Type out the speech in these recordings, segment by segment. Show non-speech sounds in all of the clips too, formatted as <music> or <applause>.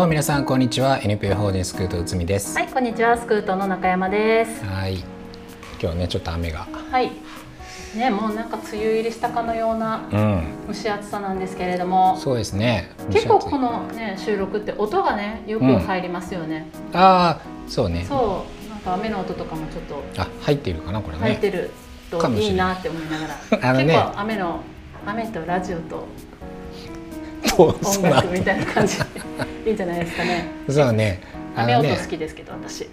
どうも皆さんこんにちは。NPO 法人スクート内海です。はい、こんにちは。スクートの中山です。はい。今日ねちょっと雨が。はい。ね、もうなんか梅雨入りしたかのようなうん。蒸し暑さなんですけれども、そうですね。結構このね収録って音がねよく入りますよね。暑いああそうね。そう、なんか雨の音とかもちょっとあ入っているかなこれね。入ってるといいいなって思いながら、<laughs> ね。結構雨の雨とラジオとそうそうな音楽みたいな感じいいんじゃないですかね。そうねあ雨音のね好きですけど私。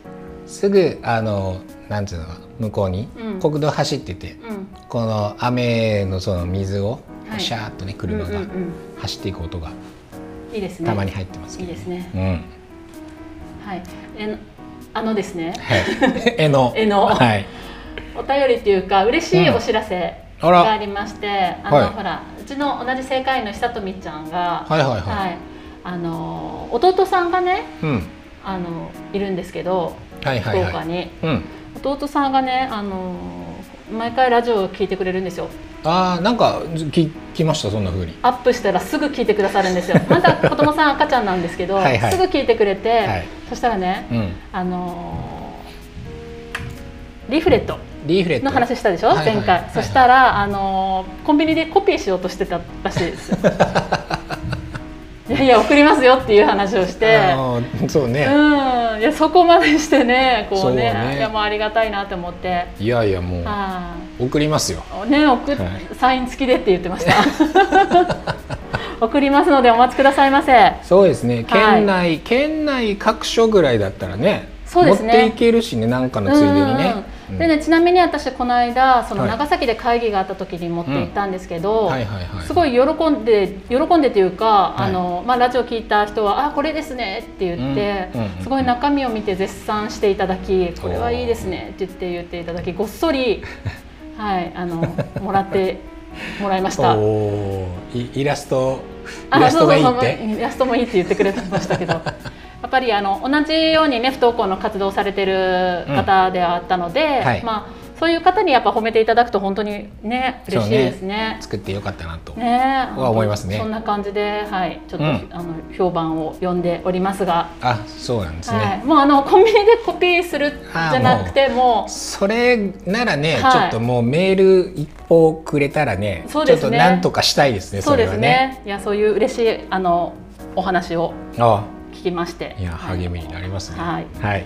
すぐあのなんていうのか向こうにうん国道走ってて、うん。この雨のその水をはいシャーッとね車が走っていく音がいいですね。たまに入ってますけど、いいですね。うんはい。えのあのですね。はい <laughs> 絵の絵のはいお便りっていうか嬉しいお知らせがありまして、あの、はい。ほらうちの同じ正会員の久富ちゃんが、はいはいはい。はい。あの弟さんがねうん。あのいるんですけどはいはいはい。福岡に、うん。弟さんがねあの毎回ラジオを聞いてくれるんですよ。ああなんか聞きました？そんな風に。アップしたらすぐ聞いてくださるんですよ。<laughs> まだ子供さん赤ちゃんなんですけどはいはい。すぐ聞いてくれて、はい。そしたらねうん。あのリーフレットリーフレット。の話したでしょ、はいはい前回、はいそしたらあのコンビニでコピーしようとしてたらしいです。<laughs> いやいや送りますよっていう話をして。そうね、うん。いやそこまでしてねこうね。ね。いやもうありがたいなと思って。いやいやもうは送りますよ。いね送っ、はい。サイン付きでって言ってました。<laughs> 送りますのでお待ちくださいませ。そうですね。はい。県内、県内各所ぐらいだったらねそうですね。持っていけるしねなんかのついでにね、うんでねちなみに私この間そのはい。長崎で会議があった時に持って行ったんですけど、すごい喜んで喜んでというか、い。あのまあ、ラジオ聞いた人は「あこれですね」って言って、すごい中身を見て絶賛していただき「これはいいですね」って言って言っていただきごっそり、<laughs> はい、あのもらってもらいました。イラストイあラストイラストもいいって言ってくれてましたけど <laughs> やっぱりあの同じようにね不登校の活動をされてる方ではあったので、はい。まあそういう方にやっぱ褒めていただくと本当にね嬉しいですね。作ってよかったなと、ねは思いますね。そんな感じで、はい、ちょっと、うん。あの評判を呼んでおりますが、あそうなんですね、はい、もうあのコンビニでコピーするじゃなくてもう。それならね、はい。ちょっともうメール一報くれたらねそうですね。ちょっとなんとかしたいですねそそうですねね。いやそういう嬉しいあのお話を。あ聞きまして。いやはい。励みになりますね。はい。はい、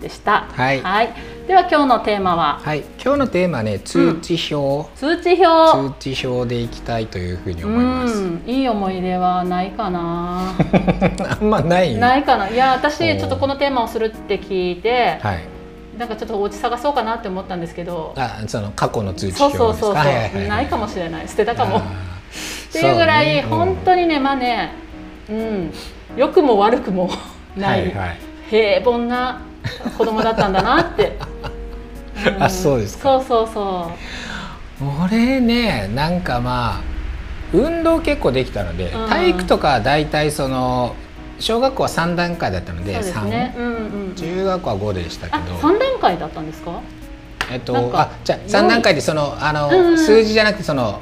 でした。はい。では今日のテーマは？はい、今日のテーマはね通知表、通知表。通知表でいきたいというふうにう思います。ん、いい思い出はないかな。<laughs> あんまない？ないかな。いや私ちょっとこのテーマをするって聞いて、はい。なんかちょっとお家探そうかなって思ったんですけど。あ、その過去の通知そう表ですか？そうそうそう、はいはいはいないかもしれない。捨てたかも。っていうぐらい、ね本当にねまあねうん良くも悪くもうんない、はい。はい。平凡な子供だったんだなって、ん <laughs> あそうですか。そうそうそう。俺ね、なんかまあ運動結構できたので、うん。体育とかはだいたいその小学校は三段階だったので、でね。うんうん中学校は五でしたけあど。三段階だったんですか？えっとあじゃあ三段階でそのあの、うんうん数字じゃなくてその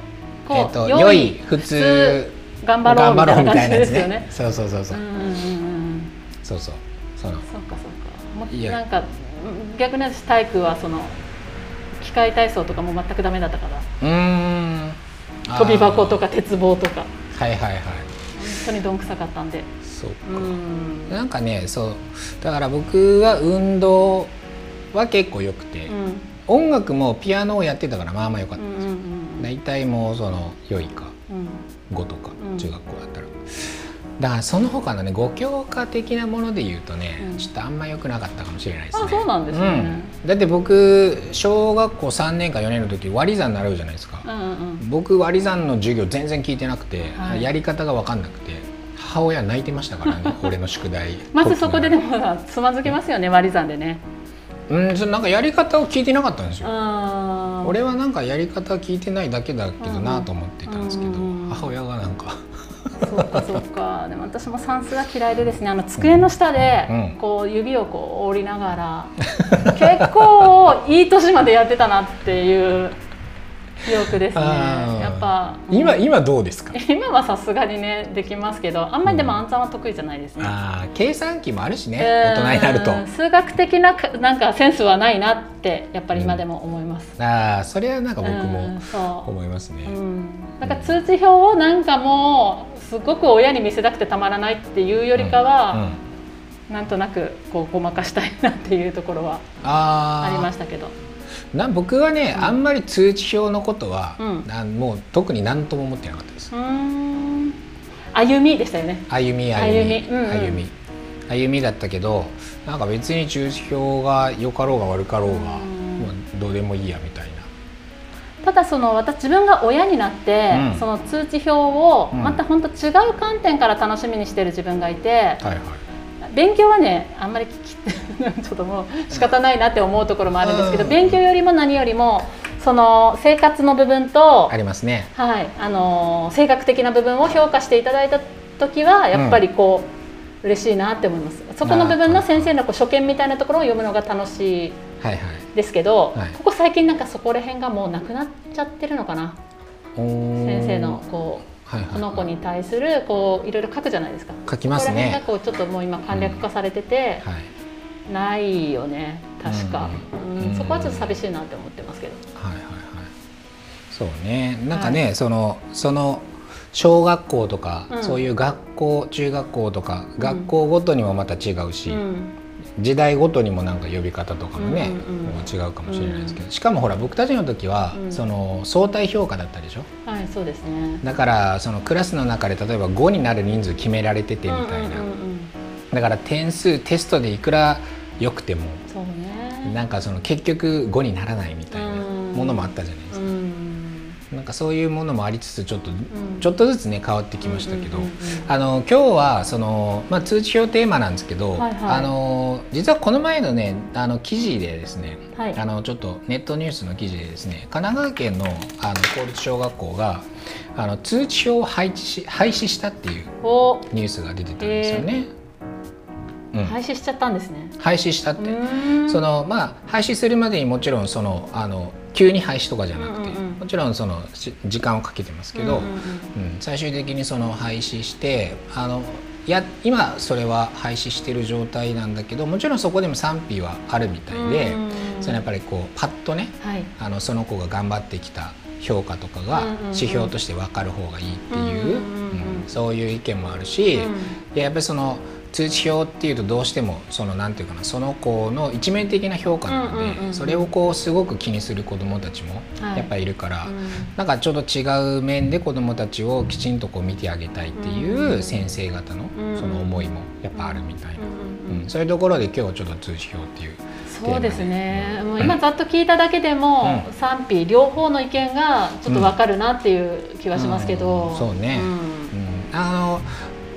えっと良い普通頑張ろうみみたいな感じですよね。ねそうそうそうそう。う、んうんうんうん。そうそう。その。そうかそうか。もなんかうん逆に私体育はその機械体操とかも全くダメだったから。うーん。飛び箱とかか鉄棒とか。はいはいはい。本当にどんくさかったんで。そうか、うん。なんかねそう。だから僕は運動は結構よくて、うん。音楽もピアノをやってたからまあまあよかった、うんうんうん。大体もうその良いか。うん。5とか。うん中学校だったら、だからその他のね5教科的なもので言うとね、うん。ちょっとあんま良くなかったかもしれないですね。あそうなんですね。うん。だって僕小学校3年か4年の時割り算習うじゃないですか、うんうんうん。僕割り算の授業全然聞いてなくて、はい。やり方が分かんなくて母親泣いてましたからね <laughs> 俺の宿題。<laughs> まずそこででもつまずきますよね割り算でね。うんそのなんかやり方を聞いてなかったんですよ。あ俺はなんかやり方聞いてないだけだけどなと思ってたんですけど、母親がなんかそうかそうか。でも私も算数が嫌いでですねあの机の下でうん。こう指をこう折りながら結構いい年までやってたなっていう記憶ですね。やっぱうん。今今どうですか？<laughs> 今はさすがにねできますけどあんまりでも暗算は得意じゃないですね、あー計算機もあるしねえー大人になると。数学的なかなんかセンスはないなってやっぱり今でも思います、ああそれはなんか僕うもんそう。思いますね、うん、なんか通知表をなんかもうすごく親に見せたくてたまらないっていうよりかは、うん。なんとなくこうごまかしたいなっていうところはあありまししたけどな僕はね、うん。あんまり通知表のことは、うん。なんもう特に何とも思ってなかったです。歩みでしたよね。歩み歩み。歩み。うんうん。歩み。歩みだったけどなんか別に通知表が良かろうが悪かろうが、うん。もうどうでもいいやみたいな。ただその私自分が親になって、うん。その通知表をうん。また本当違う観点から楽しみにしてる自分がいて、はいはい。勉強はねあんまり聞き <laughs> ちょっともう仕方ないなって思うところもあるんですけど、うん。勉強よりも何よりもその生活の部分とありますね。はい、あのー性格的な部分を評価していただいた時はやっぱりこう、嬉しいなって思います。そこの部分の先生のこう初見みたいなところを読むのが楽しいはいはい。ですけど、はい。ここ最近なんかそこら辺がもうなくなっちゃってるのかな？先先生のこはいはい、うこの子に対するこういろいろ書くじゃないですか。書きますここら辺ねがこうちょっともう今簡略化されてて、はいないよね確か、うん。うんそこはちょっと寂しいなって思ってますけど、はいはいはい。そうね。なんかね、そのその小学校とか、うん。そういう学校中学校とか、学校ごとにもまた違うし、うん。時代ごとにもなんか呼び方とかもね、うんうんうん。もう違うかもしれないですけど、しかもほら僕たちの時は、うん。その相対評価だったでしょ？はいそうですね。だからそのクラスの中で例えば5になる人数決められててみたいな、うんうんうんうん。だから点数テストでいくら良くても。そうね。なんかその結局5にならないみたいなものもあったじゃないですか、うん。なんかそういうものもありつつちょっと、ん。ちょっとずつね変わってきましたけど、うんうんうんうん。あの今日はその、まあ、通知表テーマなんですけど、はいはい。あの実はこの前のねあの記事でですね、はい。あのちょっとネットニュースの記事でですね神奈川県のあの公立小学校があの通知表を廃止し廃止したっていうお。ニュースが出てたんですよね。うん。廃止しちゃったんですね。廃止したって、うん。そのまあ廃止するまでにもちろんそのあの急に廃止とかじゃなくて、うんうんうん。もちろんそのし時間をかけてますけど、うんうんうん。うん。最終的にその廃止してあのや今それは廃止してる状態なんだけどもちろんそこでも賛否はあるみたいで、そのやっぱりこうパッとねはい。あのその子が頑張ってきた評価とかが指標として分かる方がいいっていううん。そういう意見もあるし、うん。でやっぱりその通知表っていうとどうしてもそのなんていうかなその子の一面的な評価なので、それをこうすごく気にする子どもたちもはい。やっぱりいるから、うん。なんかちょっと違う面で子どもたちをきちんとこう見てあげたいっていう先生方のうん。その思いもやっぱあるみたいな、うんそういうところで今日はちょっと通知表っていうそうですね。もう今ざっと聞いただけでも、うん。賛否両方の意見がちょっとわかるなっていう気はしますけど。うん。そうね。ん。うん。あの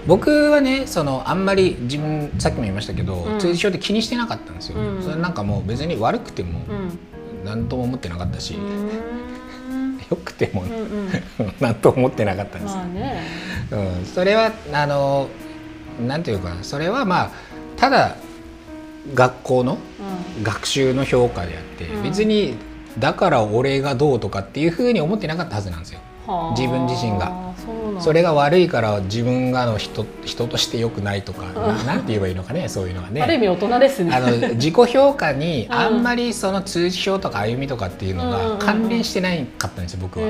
僕はねそのあんまり自分さっきも言いましたけど、うん通知表って気にしてなかったんですよ、うんそれなんかもう別に悪くてもうん。何とも思ってなかったし、うん。<laughs> 良くてもうんうん。<laughs> 何とも思ってなかったんですよ、まあね。うん、それはあのなんていうかなそれはまあただ学校のう学習の評価であって、うん別にだから俺がどうとかっていうふうに思ってなかったはずなんですよ。自分自身が。それが悪いから自分がの人人として良くないとか、ななんて言えばいいのかねそういうのがね。ある意味大人ですね。あの自己評価にうん。あんまりその通知表とか歩みとかっていうのうんうんうん。が関連してないかったんですよ僕は。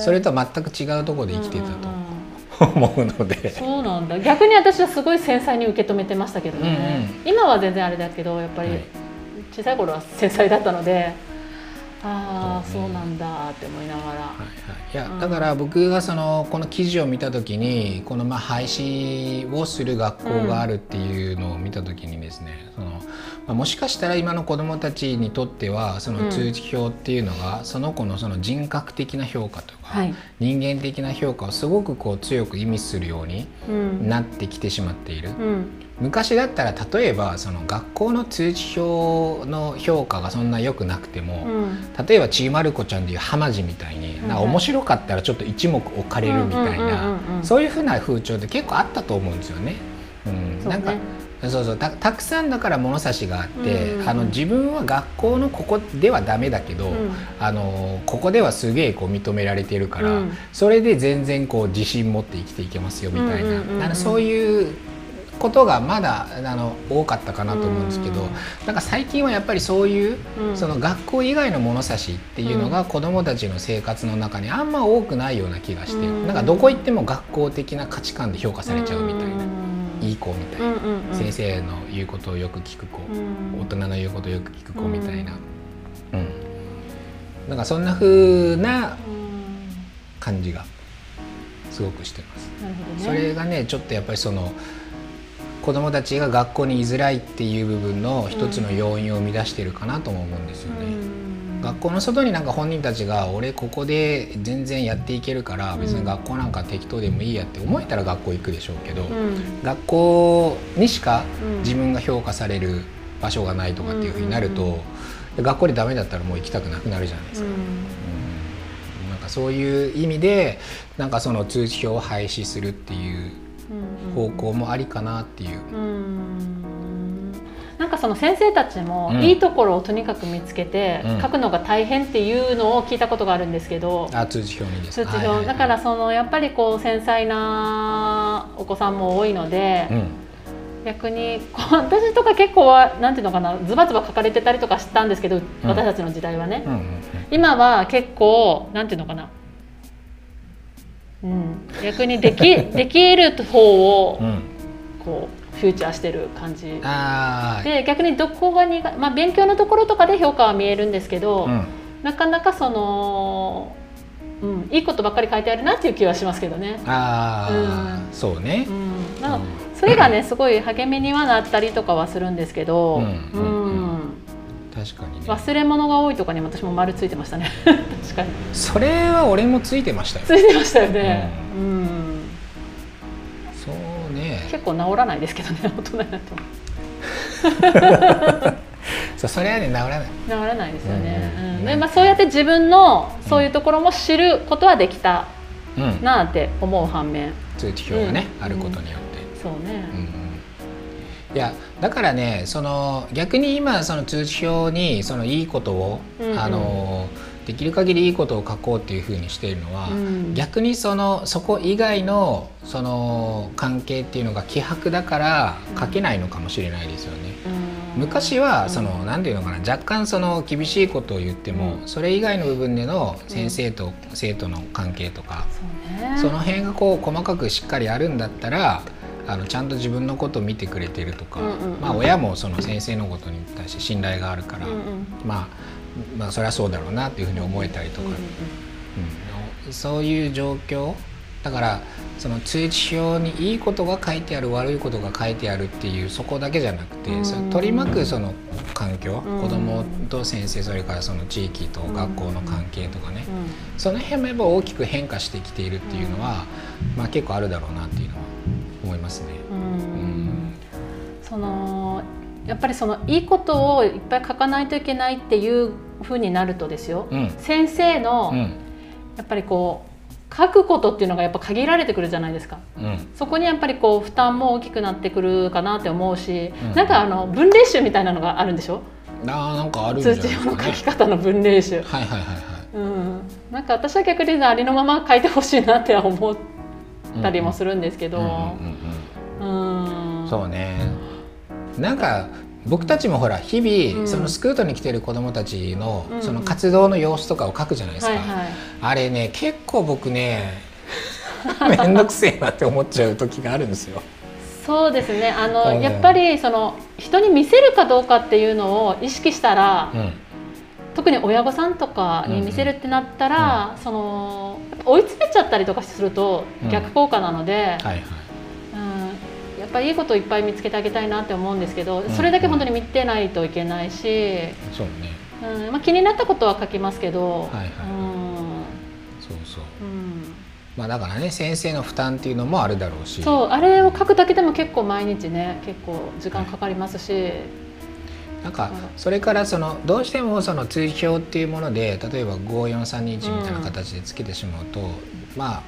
それとは全く違うところで生きていたうんうんうん。と思うので。そうなんだ。逆に私はすごい繊細に受け止めてましたけどね、今は全然あれだけどやっぱりはい。小さい頃は繊細だったのでああそうなんだって思いながら、はいはい、いやうん。だから僕がそのこの記事を見た時にこのまあ廃止をする学校があるっていうのを見た時にですね、そのまあ、もしかしたら今の子どもたちにとってはその通知表っていうのが、その子のその人格的な評価とか、はい。人間的な評価をすごくこう強く意味するようにうん。なってきてしまっている。うん昔だったら例えばその学校の通知表の評価がそんな良くなくても、うん。例えばちーまる子ちゃんでいう浜地みたいに、うん。なんか面白かったらちょっと一目置かれるみたいなそういうふうな風潮って結構あったと思うんですよね。うん、そうね。なんかそうそうたたくさんだから物差しがあって、うんあの自分は学校のここではダメだけど、うん。あのここではすげえこう認められてるから、うん。それで全然こう自信持って生きていけますよみたいな、うんそういうことがまだあの多かったかなと思うんですけど、うん。なんか最近はやっぱりそういう、うん。その学校以外の物差しっていうのが子どもたちの生活の中にあんま多くないような気がして、うん。なんかどこ行っても学校的な価値観で評価されちゃうみたいな、うん。いい子みたいな、先生の言うことをよく聞く子、うん。大人の言うことをよく聞く子みたいな、うん。なんかそんな風なうん。感じがすごくしてます。ね。それがねちょっとやっぱりその子どもたちが学校に居づらいっていう部分の一つの要因を生み出してるかなとも思うんですよね。うん。学校の外になんか本人たちが俺ここで全然やっていけるから別に学校なんか適当でもいいやって思えたら学校行くでしょうけど、うん。学校にしかうん自分が評価される場所がないとかっていうふうになると、うん。学校でダメだったらもう行きたくなくなるじゃないですか。うん。うん。なんかそういう意味でなんかその通知表を廃止するっていう方向もありかなっていう。うん。なんかその先生たちもうん。いいところをとにかく見つけてうん。書くのが大変っていうのを聞いたことがあるんですけど、あ通知表にです。通知表。だからそのやっぱりこう繊細なお子さんも多いので、うん。逆にこう私とか結構はなんていうのかなズバズバ書かれてたりとかしたんですけど、私たちの時代はね、今は結構なんていうのかな、うん、逆にでき <laughs> できる方をこうフューチャーしてる感じ。で逆にどこが苦まあ勉強のところとかで評価は見えるんですけど、うん。なかなかその、うん、いいことばっかり書いてあるなっていう気はしますけどね。あー、うん。そうね。う。ん、なそれがねすごい励みにはなったりとかはするんですけど、うん。うん確かにね。忘れ物が多いとかに私も丸ついてましたね。<laughs> 確かに。それは俺もついてましたよ。ついてましたよね、うん。そうね。結構治らないですけどね <laughs> 大人になってもそうそれはね治らない。治らないですよね、うんうん。でまあ、そうやって自分のそういうところも知ることはできたうん。なって思う反面。通知表がね、うん。あることによって。そうね。うんうんいやだからねその逆に今その通知表にそのいいことを、うんうん。あのできる限りいいことを書こうっていうふうにしているのは、うん。逆にそのそこ以外のその関係っていうのが希薄だから書けないのかもしれないですよね。うん。昔はうん。その何て言うのかな若干その厳しいことを言っても、うん。それ以外の部分での先生と生徒の関係とか、そうね。その辺がこう細かくしっかりあるんだったらあのちゃんと自分のことを見てくれてるとか、まあ、親もその先生のことに対して信頼があるから、まあ、まあそれはそうだろうなっていうふうに思えたりとか、うんそういう状況だからその通知表にいいことが書いてある悪いことが書いてあるっていうそこだけじゃなくて、うんその取り巻くその環境、うん子どもと先生それからその地域と学校の関係とかね、うんその辺もやっぱ大きく変化してきているっていうのは、まあ、結構あるだろうなっていうのはますね。うん。そのやっぱりそのいいことをいっぱい書かないといけないっていうふうになるとですよ、うん。先生のうん。やっぱりこう書くことっていうのがやっぱ限られてくるじゃないですか。うん。そこにやっぱりこう負担も大きくなってくるかなって思うし、うん。なんかあの分類集みたいなのがあるんでしょ？あーなんかあるんじゃ通知表の書き方の分類集、はいはいはいはい。うん、なんか私は逆にありのまま書いてほしいなって思ったりもするんですけど、うんうんうんうんうんそうね。なんか僕たちもほら日々、うん。そのスクートに来てる子どもたちの、うん。その活動の様子とかを書くじゃないですか、はいはい。あれね結構僕ね <laughs> 面倒くせえなって思っちゃう時があるんですよ。そうですね。あの、うん。やっぱりその人に見せるかどうかっていうのを意識したらう、ん。特に親御さんとかに見せるってなったら、その追い詰めちゃったりとかすると逆効果なので、はいはい。うん、やっぱりいいことをいっぱい見つけてあげたいなって思うんですけど、それだけ本当に見てないといけないし、そうね。うん。まあ、気になったことは書きますけど、はいはい、うん、そうそう、うん。まあ、だからね先生の負担っていうのもあるだろうし。そうあれを書くだけでも結構毎日ね結構時間かかりますし、はい。なんかそれからそのどうしてもその通標っていうもので例えば54321みたいな形でつけてしまうと、うん、まあ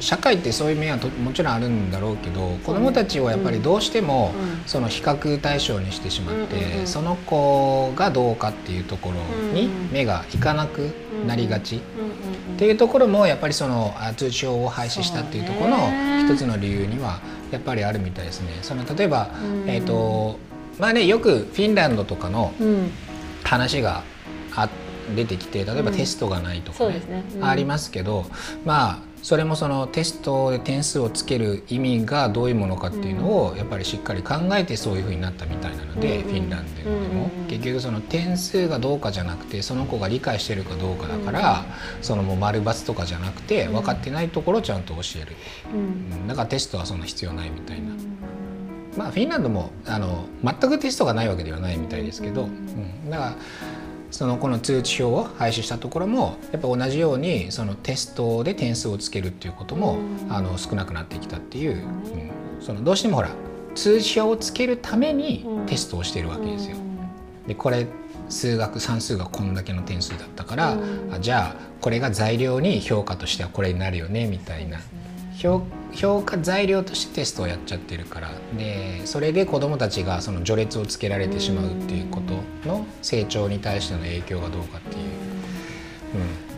社会ってそういう面はもちろんあるんだろうけど子どもたちをやっぱりどうしてもその比較対象にしてしまってその子がどうかっていうところに目がいかなくなりがち。っていうところもやっぱりその通知表を廃止したっていうところの一つの理由にはやっぱりあるみたいですね。その例えば、えーとまあねよくフィンランドとかの話があ出てきて例えばテストがないとかね、ね。うん、ありますけどまあそれもそのテストで点数をつける意味がどういうものかっていうのをやっぱりしっかり考えてそういうふうになったみたいなので、フィンランドでも、結局その点数がどうかじゃなくてその子が理解してるかどうかだから、そのもう丸×とかじゃなくて分かってないところをちゃんと教える、だからテストはそんな必要ないみたいな。まあ、フィンランドもあの全くテストがないわけではないみたいですけど、うん、だからそのこの通知表を廃止したところもやっぱ同じようにそのテストで点数をつけるっていうことも、あの少なくなってきたっていう、うん、そのどうしてもほら通知表をつけるためにテストをしているわけですよ。でこれ数学算数がこんだけの点数だったから、あじゃあこれが材料に評価としてはこれになるよねみたいな。評評価材料としてテストをやっちゃってるから。でそれで子どもたちがその序列をつけられてしまうっていうことの成長に対しての影響がどうかっていう。うん。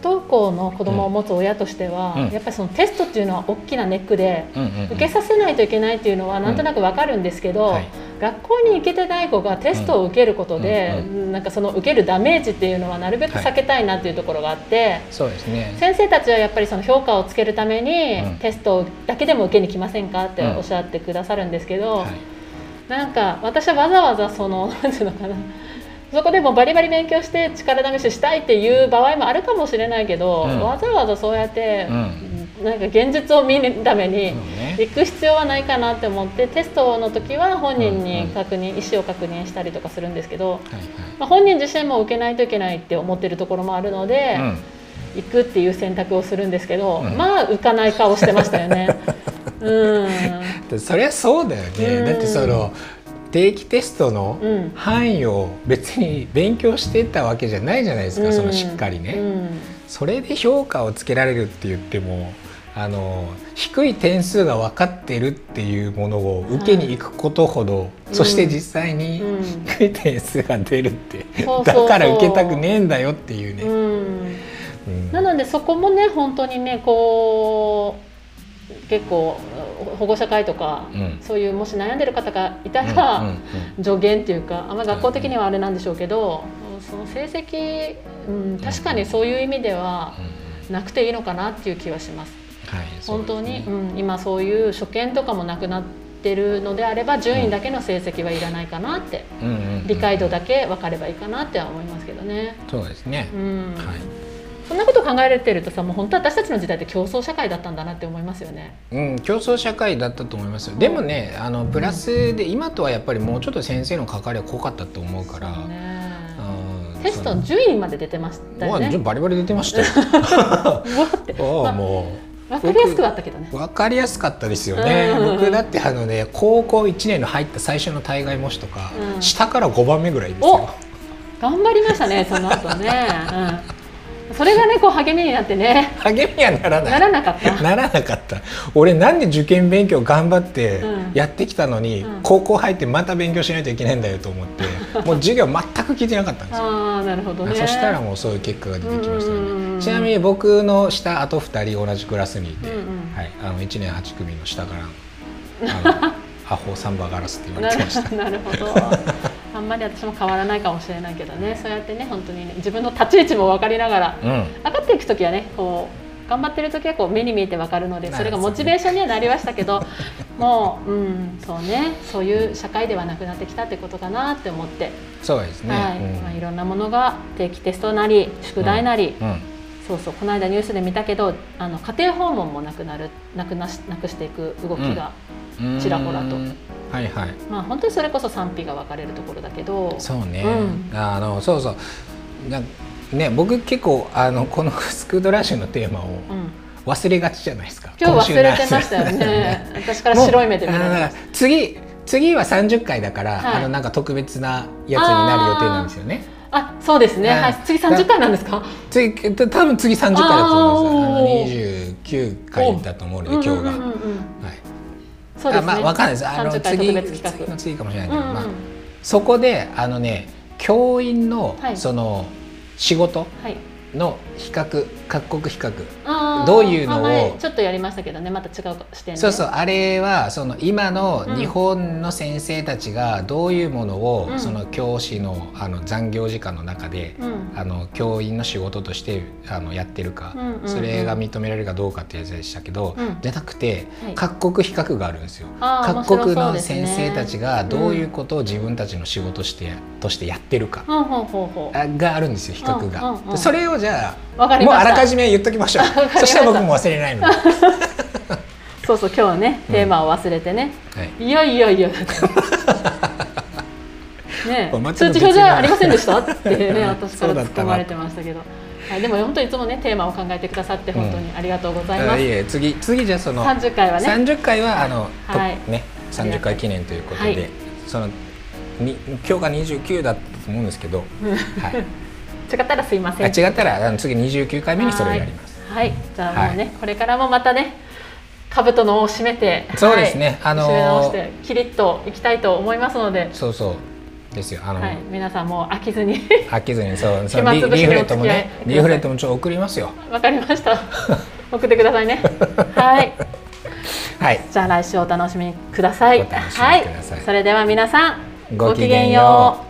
不登校の子供を持つ親としては、うん、やっぱりそのテストっていうのは大きなネックで、うんうんうん、受けさせないといけないっていうのはなんとなくわかるんですけど、うん。はい、学校に行けてない子がテストを受けることで、うんうん、なんかその受けるダメージっていうのはなるべく避けたいなっていうところがあって、はい、そうですね、先生たちはやっぱりその評価をつけるために、テストだけでも受けに来ませんかっておっしゃってくださるんですけど、はい、なんか私はわざわざその <laughs> なんていうのかなそこでもバリバリ勉強して力試ししたいっていう場合もあるかもしれないけど、うん、わざわざそうやって、うん、なんか現実を見るために行く必要はないかなって思ってテストの時は本人に確認、意思を確認したりとかするんですけど、まあ、本人自身も受けないといけないって思ってるところもあるので。行くっていう選択をするんですけど、まあ浮かない顔してましたよね。<laughs> うん、そりゃそうだよね、だってその定期テストの範囲を別に勉強してたわけじゃないじゃないですか、うん、そのしっかりね、うん、それで評価をつけられるって言ってもあの低い点数が分かってるっていうものを受けに行くことほど、はい、そして実際に低い点数が出るって、うん、だから受けたくねえんだよっていうね。なのでそこもね本当にねこう結構保護者会とか、うん、そういうもし悩んでる方がいたら、助言っていうかあんま学校的にはあれなんでしょうけど、その成績、うん、確かにそういう意味ではなくていいのかなっていう気はします。はい、本当に、うん、今そういう所見とかもなくなってるのであれば順位だけの成績はいらないかなって、理解度だけ分かればいいかなっては思いますけどね。そうですね、うんはいそんなこと考えられてるとさもう本当私たちの時代って競争社会だったんだなって思いますよね。うん競争社会だったと思いますよ。でもねあのプラスで今とはやっぱりもうちょっと先生の関わりは濃かったと思うから。ねテスト10位まで出てましたよね。バリバリ出てましたよ。<laughs> <laughs> ああもう。わかりやすくはあったけどね。わかりやすかったですよね。僕だってあのね高校1年の入った最初の対外模試とか、うん、下から5番目ぐらいですよ。頑張りましたねその後ね。うんそれがねこう励みになってね。励みはならない。ならなかった。ならなかった。俺なんで受験勉強頑張ってやってきたのに、うん、高校入ってまた勉強しないといけないんだよと思って <laughs> もう授業全く聞いてなかったんですよ。あなるほど、ね、そしたらもうそういう結果が出てきましたちなみに僕の下あと2人同じクラスにいて、うんうん、はい、あの1年8組の下から <laughs> アホサンバガラスって言われてました。なるほどあ <laughs> んまり私も変わらないかもしれないけどね。そうやってね本当にね自分の立ち位置も分かりながら、うん、上がっていく時はねこう頑張ってる時はこう目に見えてわかるのでそれがモチベーションにはなりましたけど <laughs> もう、うん、そうね。そういう社会ではなくなってきたってことかなって思って。そうですね、はい。まあ、いろんなものが定期テストなり宿題なり、うん。そうそう。この間ニュースで見たけどあの家庭訪問もなくなるなくなしなくしていく動きがちらほらと。はいはい。まあ本当にそれこそ賛否が分かれるところだけど。そうね。うん、あのそうそう。なね僕結構あのこのスクードラッシュのテーマを。忘れがちじゃないですか。今日忘れてましたよね。私から白い目で見ら次次は三十回だから、はい、あのなんか特別なやつになる予定なんですよね。あ、そうですね。はい、次三十回なんですか？次、多分次三十回だと思います。あの二十九回だと思うので、今日が。はい。そうですね。まあ、わかんないです。あの次、次の次かもしれないけど、まあ、そこで、あのね、教員の、その仕事。はいの比較各国比較。どういうのを？ちょっとやりましたけどね。また違う視点でそうそう。あれはその今の日本の先生たちがどういうものを、うん、その教師のあの残業時間の中で、うん、あの教員の仕事としてあのやってるか、うんうんうん、それが認められるかどうかっていうやつでしたけど、うん、じゃなくて、はい、各国比較があるんですよ。各国の先生たちがどういうことを自分たちの仕事して、としてやってるかがあるんですよ比較が。それをじゃあもうあらかじめ言っときましょう。<laughs> そしたら僕も忘れないので <laughs> そうそう今日はねテーマを忘れてね、うん、いやいやいや <laughs> ね通知表じゃありませんでした？ってね私から突っ込まれてましたけど。はい、でも本当にいつもねテーマを考えてくださって本当にありがとうございます。うん、いえ次次じゃその三十回はね。三十回はあの、はい、ね三十回記念ということで、はい、そのに今日が二十九だったと思うんですけど、はい。違ったらすいません。違ったらあの次29回目にそれをやります。はい。じゃあもうね、はい、これからもまたね兜の尾を締めてそうですね、はい、あのー、締め直してキリッといきたいと思いますので。そうそう。ですよ。あのー、はい、皆さんも飽きずに。飽きずにそうそのリリーフレットもねリーフレットもちょっと送りますよ。わかりました。<laughs> 送ってくださいね。はい。はい、じゃあ来週お楽しみください。はい、それでは皆さんごきげんよう。